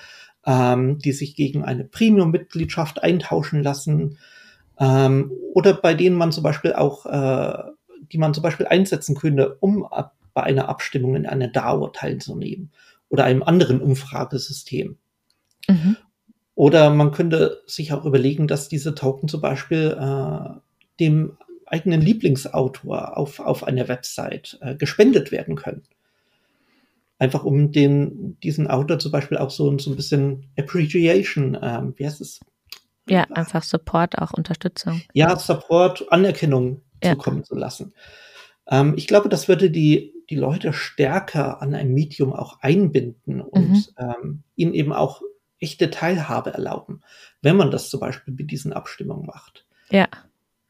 [SPEAKER 3] ähm, die sich gegen eine Premium-Mitgliedschaft eintauschen lassen, ähm, oder bei denen man zum Beispiel auch, äh, die man zum Beispiel einsetzen könnte, um ab, bei einer Abstimmung in einer DAO teilzunehmen oder einem anderen Umfragesystem. Mhm. Oder man könnte sich auch überlegen, dass diese Token zum Beispiel äh, dem eigenen Lieblingsautor auf, auf einer Website äh, gespendet werden können. Einfach um den, diesen Autor zum Beispiel auch so, so ein bisschen Appreciation, ähm, wie heißt es?
[SPEAKER 1] Ja, einfach Support, auch Unterstützung.
[SPEAKER 3] Ja, Support, Anerkennung ja. zukommen zu lassen. Ähm, ich glaube, das würde die, die Leute stärker an ein Medium auch einbinden und mhm. ähm, ihnen eben auch echte Teilhabe erlauben, wenn man das zum Beispiel mit diesen Abstimmungen macht.
[SPEAKER 1] Ja.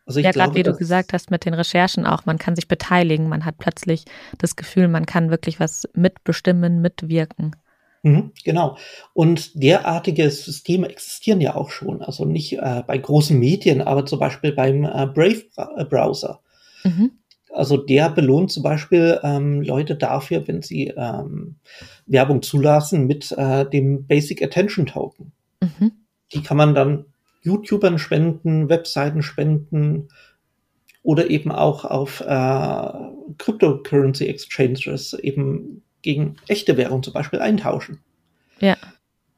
[SPEAKER 1] Also ja, gerade wie du gesagt hast mit den Recherchen auch, man kann sich beteiligen, man hat plötzlich das Gefühl, man kann wirklich was mitbestimmen, mitwirken.
[SPEAKER 3] Mhm, genau. Und derartige Systeme existieren ja auch schon. Also nicht äh, bei großen Medien, aber zum Beispiel beim äh, Brave-Browser. Mhm. Also der belohnt zum Beispiel ähm, Leute dafür, wenn sie ähm, Werbung zulassen mit äh, dem Basic Attention Token. Mhm. Die kann man dann YouTubern spenden, Webseiten spenden oder eben auch auf äh, Cryptocurrency Exchanges eben gegen echte Währung zum Beispiel eintauschen.
[SPEAKER 1] Ja.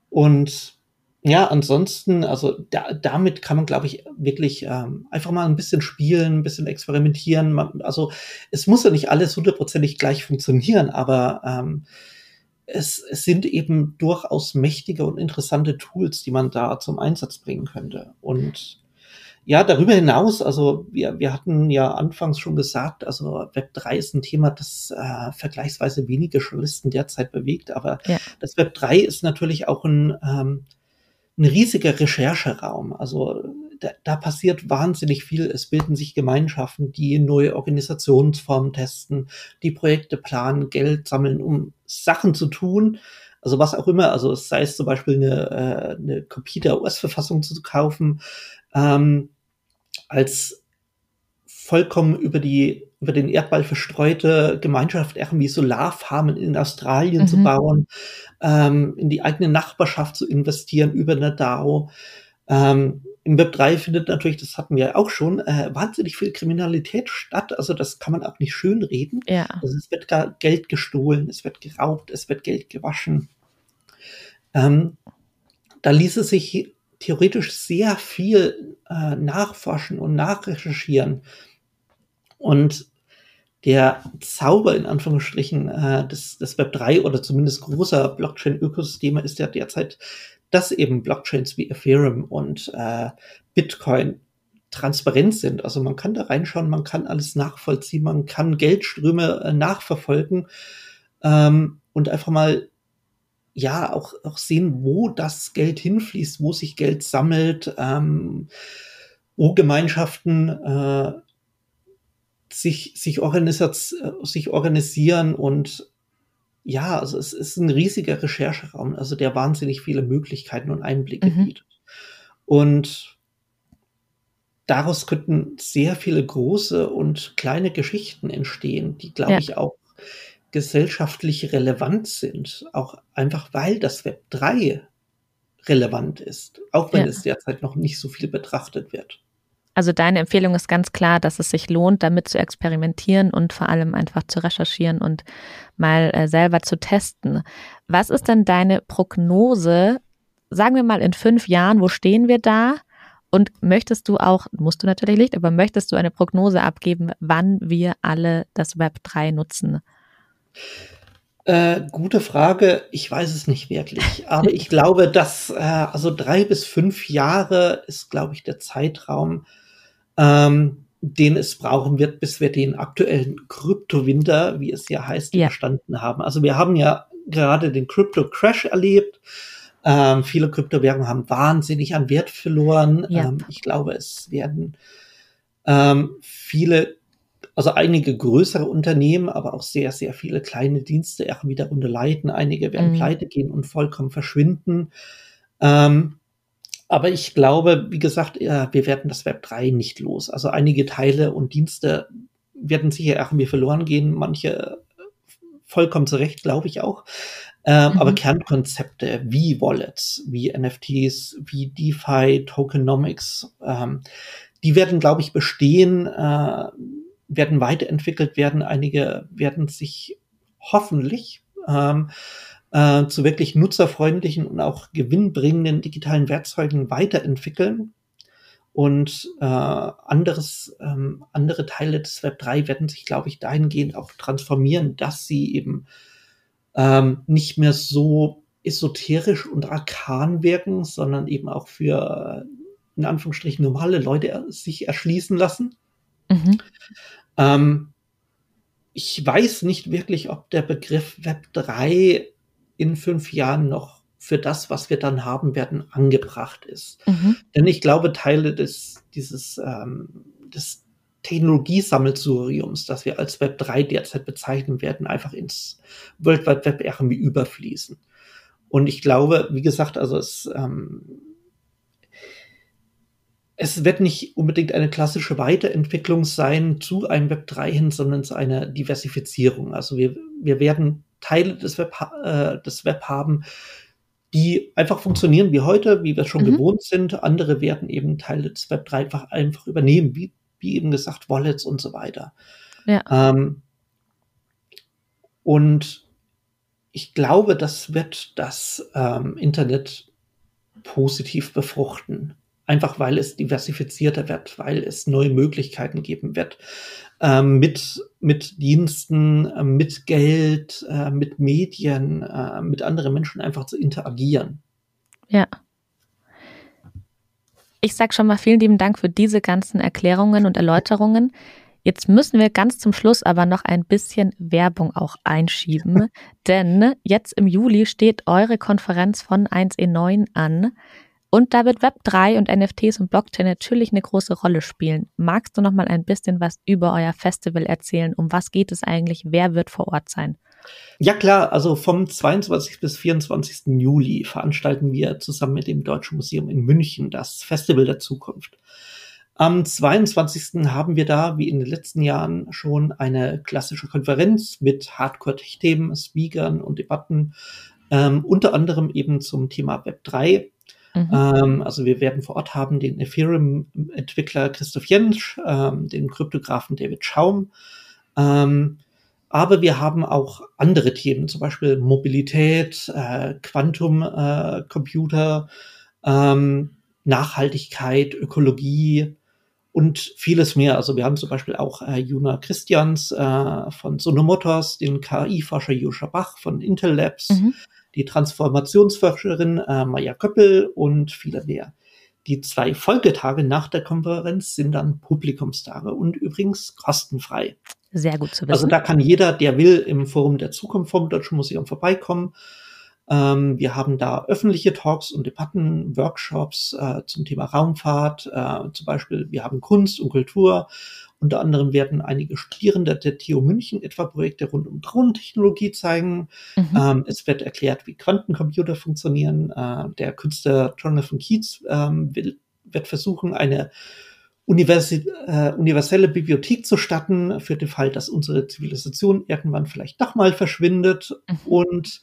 [SPEAKER 3] Und ja, ansonsten, also da, damit kann man, glaube ich, wirklich ähm, einfach mal ein bisschen spielen, ein bisschen experimentieren. Man, also es muss ja nicht alles hundertprozentig gleich funktionieren, aber ähm, es, es sind eben durchaus mächtige und interessante Tools, die man da zum Einsatz bringen könnte. Und ja, darüber hinaus, also wir, wir hatten ja anfangs schon gesagt, also Web 3 ist ein Thema, das äh, vergleichsweise wenige Journalisten derzeit bewegt, aber ja. das Web 3 ist natürlich auch ein, ähm, ein riesiger Rechercheraum. Also da, da, passiert wahnsinnig viel. Es bilden sich Gemeinschaften, die neue Organisationsformen testen, die Projekte planen, Geld sammeln, um Sachen zu tun. Also was auch immer, also sei es zum Beispiel eine, äh, eine Kopie der US-Verfassung zu kaufen, ähm, als vollkommen über die über den Erdball verstreute Gemeinschaft irgendwie Solarfarmen in Australien mhm. zu bauen, ähm, in die eigene Nachbarschaft zu investieren über eine DAO. Ähm, Im Web 3 findet natürlich, das hatten wir auch schon, äh, wahnsinnig viel Kriminalität statt. Also das kann man auch nicht schön reden.
[SPEAKER 1] Ja.
[SPEAKER 3] Also es wird gar Geld gestohlen, es wird geraubt, es wird Geld gewaschen. Ähm, da ließe sich theoretisch sehr viel äh, nachforschen und nachrecherchieren. Und der Zauber in Anführungsstrichen äh, des, des Web 3 oder zumindest großer Blockchain-Ökosysteme ist ja derzeit, dass eben Blockchains wie Ethereum und äh, Bitcoin transparent sind. Also man kann da reinschauen, man kann alles nachvollziehen, man kann Geldströme äh, nachverfolgen ähm, und einfach mal ja auch, auch sehen, wo das Geld hinfließt, wo sich Geld sammelt, ähm, wo Gemeinschaften äh, sich, sich, organisiert, sich organisieren und ja, also es ist ein riesiger Rechercheraum, also der wahnsinnig viele Möglichkeiten und Einblicke mhm. bietet. Und daraus könnten sehr viele große und kleine Geschichten entstehen, die, glaube ja. ich, auch gesellschaftlich relevant sind, auch einfach weil das Web 3 relevant ist, auch wenn ja. es derzeit noch nicht so viel betrachtet wird.
[SPEAKER 1] Also deine Empfehlung ist ganz klar, dass es sich lohnt, damit zu experimentieren und vor allem einfach zu recherchieren und mal äh, selber zu testen. Was ist denn deine Prognose? Sagen wir mal in fünf Jahren, wo stehen wir da? Und möchtest du auch, musst du natürlich nicht, aber möchtest du eine Prognose abgeben, wann wir alle das Web 3 nutzen?
[SPEAKER 3] Äh, gute Frage. Ich weiß es nicht wirklich. Aber ich glaube, dass äh, also drei bis fünf Jahre ist, glaube ich, der Zeitraum, ähm, den es brauchen wird, bis wir den aktuellen Kryptowinter, wie es ja heißt, ja. überstanden haben. Also wir haben ja gerade den Crypto-Crash erlebt. Ähm, viele Kryptowährungen haben wahnsinnig an Wert verloren. Ja. Ähm, ich glaube, es werden ähm, viele, also einige größere Unternehmen, aber auch sehr, sehr viele kleine Dienste auch wieder leiden. Einige werden mhm. pleite gehen und vollkommen verschwinden. Ähm, aber ich glaube, wie gesagt, wir werden das Web 3 nicht los. Also einige Teile und Dienste werden sicher irgendwie verloren gehen, manche vollkommen zurecht, glaube ich auch. Ähm, mhm. Aber Kernkonzepte wie Wallets, wie NFTs, wie DeFi, Tokenomics, ähm, die werden, glaube ich, bestehen, äh, werden weiterentwickelt werden. Einige werden sich hoffentlich ähm, äh, zu wirklich nutzerfreundlichen und auch gewinnbringenden digitalen Werkzeugen weiterentwickeln. Und äh, anderes, ähm, andere Teile des Web 3 werden sich, glaube ich, dahingehend auch transformieren, dass sie eben ähm, nicht mehr so esoterisch und arkan wirken, sondern eben auch für in Anführungsstrichen normale Leute sich erschließen lassen. Mhm. Ähm, ich weiß nicht wirklich, ob der Begriff Web 3 in fünf Jahren noch für das, was wir dann haben werden, angebracht ist. Mhm. Denn ich glaube, Teile des, dieses, ähm, des Technologiesammelsuriums, das wir als Web 3 derzeit bezeichnen werden, einfach ins World Wide Web irgendwie überfließen. Und ich glaube, wie gesagt, also es, ähm, es wird nicht unbedingt eine klassische Weiterentwicklung sein zu einem Web 3 hin, sondern zu einer Diversifizierung. Also wir, wir werden Teile des Web, äh, des Web haben, die einfach funktionieren wie heute, wie wir schon mhm. gewohnt sind. Andere werden eben Teile des Web 3 einfach, einfach übernehmen, wie, wie eben gesagt, Wallets und so weiter. Ja. Ähm, und ich glaube, das wird das ähm, Internet positiv befruchten. Einfach weil es diversifizierter wird, weil es neue Möglichkeiten geben wird, ähm, mit, mit Diensten, äh, mit Geld, äh, mit Medien, äh, mit anderen Menschen einfach zu interagieren.
[SPEAKER 1] Ja. Ich sage schon mal vielen lieben Dank für diese ganzen Erklärungen und Erläuterungen. Jetzt müssen wir ganz zum Schluss aber noch ein bisschen Werbung auch einschieben, <laughs> denn jetzt im Juli steht eure Konferenz von 1E9 an. Und da wird Web3 und NFTs und Blockchain natürlich eine große Rolle spielen. Magst du noch mal ein bisschen was über euer Festival erzählen? Um was geht es eigentlich? Wer wird vor Ort sein?
[SPEAKER 3] Ja klar, also vom 22. bis 24. Juli veranstalten wir zusammen mit dem Deutschen Museum in München das Festival der Zukunft. Am 22. haben wir da, wie in den letzten Jahren, schon eine klassische Konferenz mit Hardcore-Themen, Speakern und Debatten, ähm, unter anderem eben zum Thema Web 3. Mhm. Ähm, also wir werden vor Ort haben den Ethereum-Entwickler Christoph Jentsch, ähm, den Kryptografen David Schaum. Ähm, aber wir haben auch andere Themen, zum Beispiel Mobilität, äh, Quantum-Computer, äh, Nachhaltigkeit, Ökologie und vieles mehr. Also wir haben zum Beispiel auch äh, Juna Christians äh, von Sono Motors, den KI-Forscher Joscha Bach von Intel Labs, mhm. die Transformationsforscherin äh, Maja Köppel und viele mehr. Die zwei Folgetage nach der Konferenz sind dann Publikumstage und übrigens kostenfrei.
[SPEAKER 1] Sehr gut zu
[SPEAKER 3] wissen. Also da kann jeder, der will, im Forum der Zukunft vom Deutschen Museum vorbeikommen. Ähm, wir haben da öffentliche Talks und Debatten, Workshops äh, zum Thema Raumfahrt. Äh, zum Beispiel, wir haben Kunst und Kultur. Unter anderem werden einige Studierende der TU München etwa Projekte rund um Drohnentechnologie zeigen. Mhm. Ähm, es wird erklärt, wie Quantencomputer funktionieren. Äh, der Künstler Jonathan Keats ähm, will, wird versuchen, eine Universi äh, universelle Bibliothek zu statten, für den Fall, dass unsere Zivilisation irgendwann vielleicht doch mal verschwindet. Mhm. Und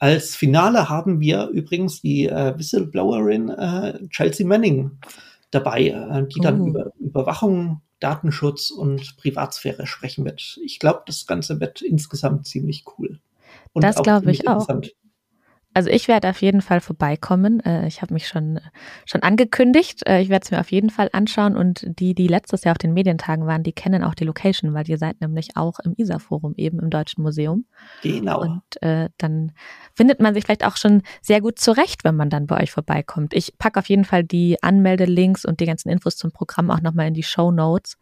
[SPEAKER 3] als Finale haben wir übrigens die äh, Whistleblowerin äh, Chelsea Manning dabei, äh, die dann oh. über Überwachung, Datenschutz und Privatsphäre sprechen wird. Ich glaube, das Ganze wird insgesamt ziemlich cool.
[SPEAKER 1] Und das glaube ich auch. Also ich werde auf jeden Fall vorbeikommen. Äh, ich habe mich schon, schon angekündigt. Äh, ich werde es mir auf jeden Fall anschauen. Und die, die letztes Jahr auf den Medientagen waren, die kennen auch die Location, weil ihr seid nämlich auch im ISA-Forum eben im Deutschen Museum.
[SPEAKER 3] Genau.
[SPEAKER 1] Und äh, dann findet man sich vielleicht auch schon sehr gut zurecht, wenn man dann bei euch vorbeikommt. Ich packe auf jeden Fall die Anmeldelinks und die ganzen Infos zum Programm auch nochmal in die Show Notes.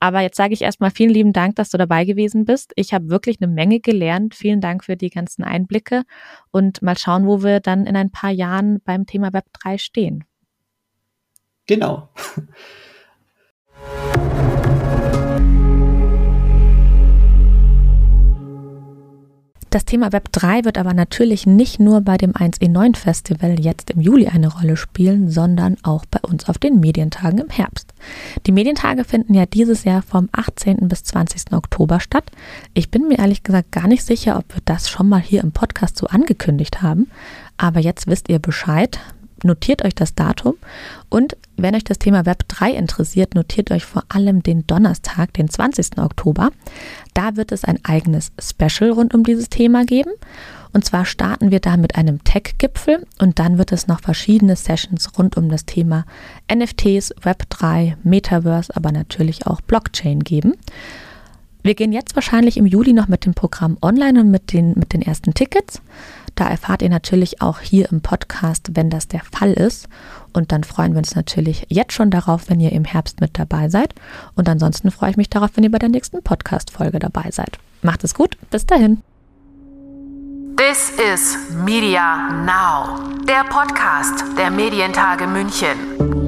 [SPEAKER 1] Aber jetzt sage ich erstmal vielen lieben Dank, dass du dabei gewesen bist. Ich habe wirklich eine Menge gelernt. Vielen Dank für die ganzen Einblicke und mal schauen, wo wir dann in ein paar Jahren beim Thema Web 3 stehen.
[SPEAKER 3] Genau.
[SPEAKER 1] Das Thema Web 3 wird aber natürlich nicht nur bei dem 1E9 Festival jetzt im Juli eine Rolle spielen, sondern auch bei uns auf den Medientagen im Herbst. Die Medientage finden ja dieses Jahr vom 18. bis 20. Oktober statt. Ich bin mir ehrlich gesagt gar nicht sicher, ob wir das schon mal hier im Podcast so angekündigt haben, aber jetzt wisst ihr Bescheid notiert euch das Datum und wenn euch das Thema Web 3 interessiert, notiert euch vor allem den Donnerstag, den 20. Oktober. Da wird es ein eigenes Special rund um dieses Thema geben. Und zwar starten wir da mit einem Tech-Gipfel und dann wird es noch verschiedene Sessions rund um das Thema NFTs, Web 3, Metaverse, aber natürlich auch Blockchain geben. Wir gehen jetzt wahrscheinlich im Juli noch mit dem Programm online und mit den, mit den ersten Tickets. Da erfahrt ihr natürlich auch hier im Podcast, wenn das der Fall ist. Und dann freuen wir uns natürlich jetzt schon darauf, wenn ihr im Herbst mit dabei seid. Und ansonsten freue ich mich darauf, wenn ihr bei der nächsten Podcast-Folge dabei seid. Macht es gut. Bis dahin.
[SPEAKER 2] This is Media Now, der Podcast der Medientage München.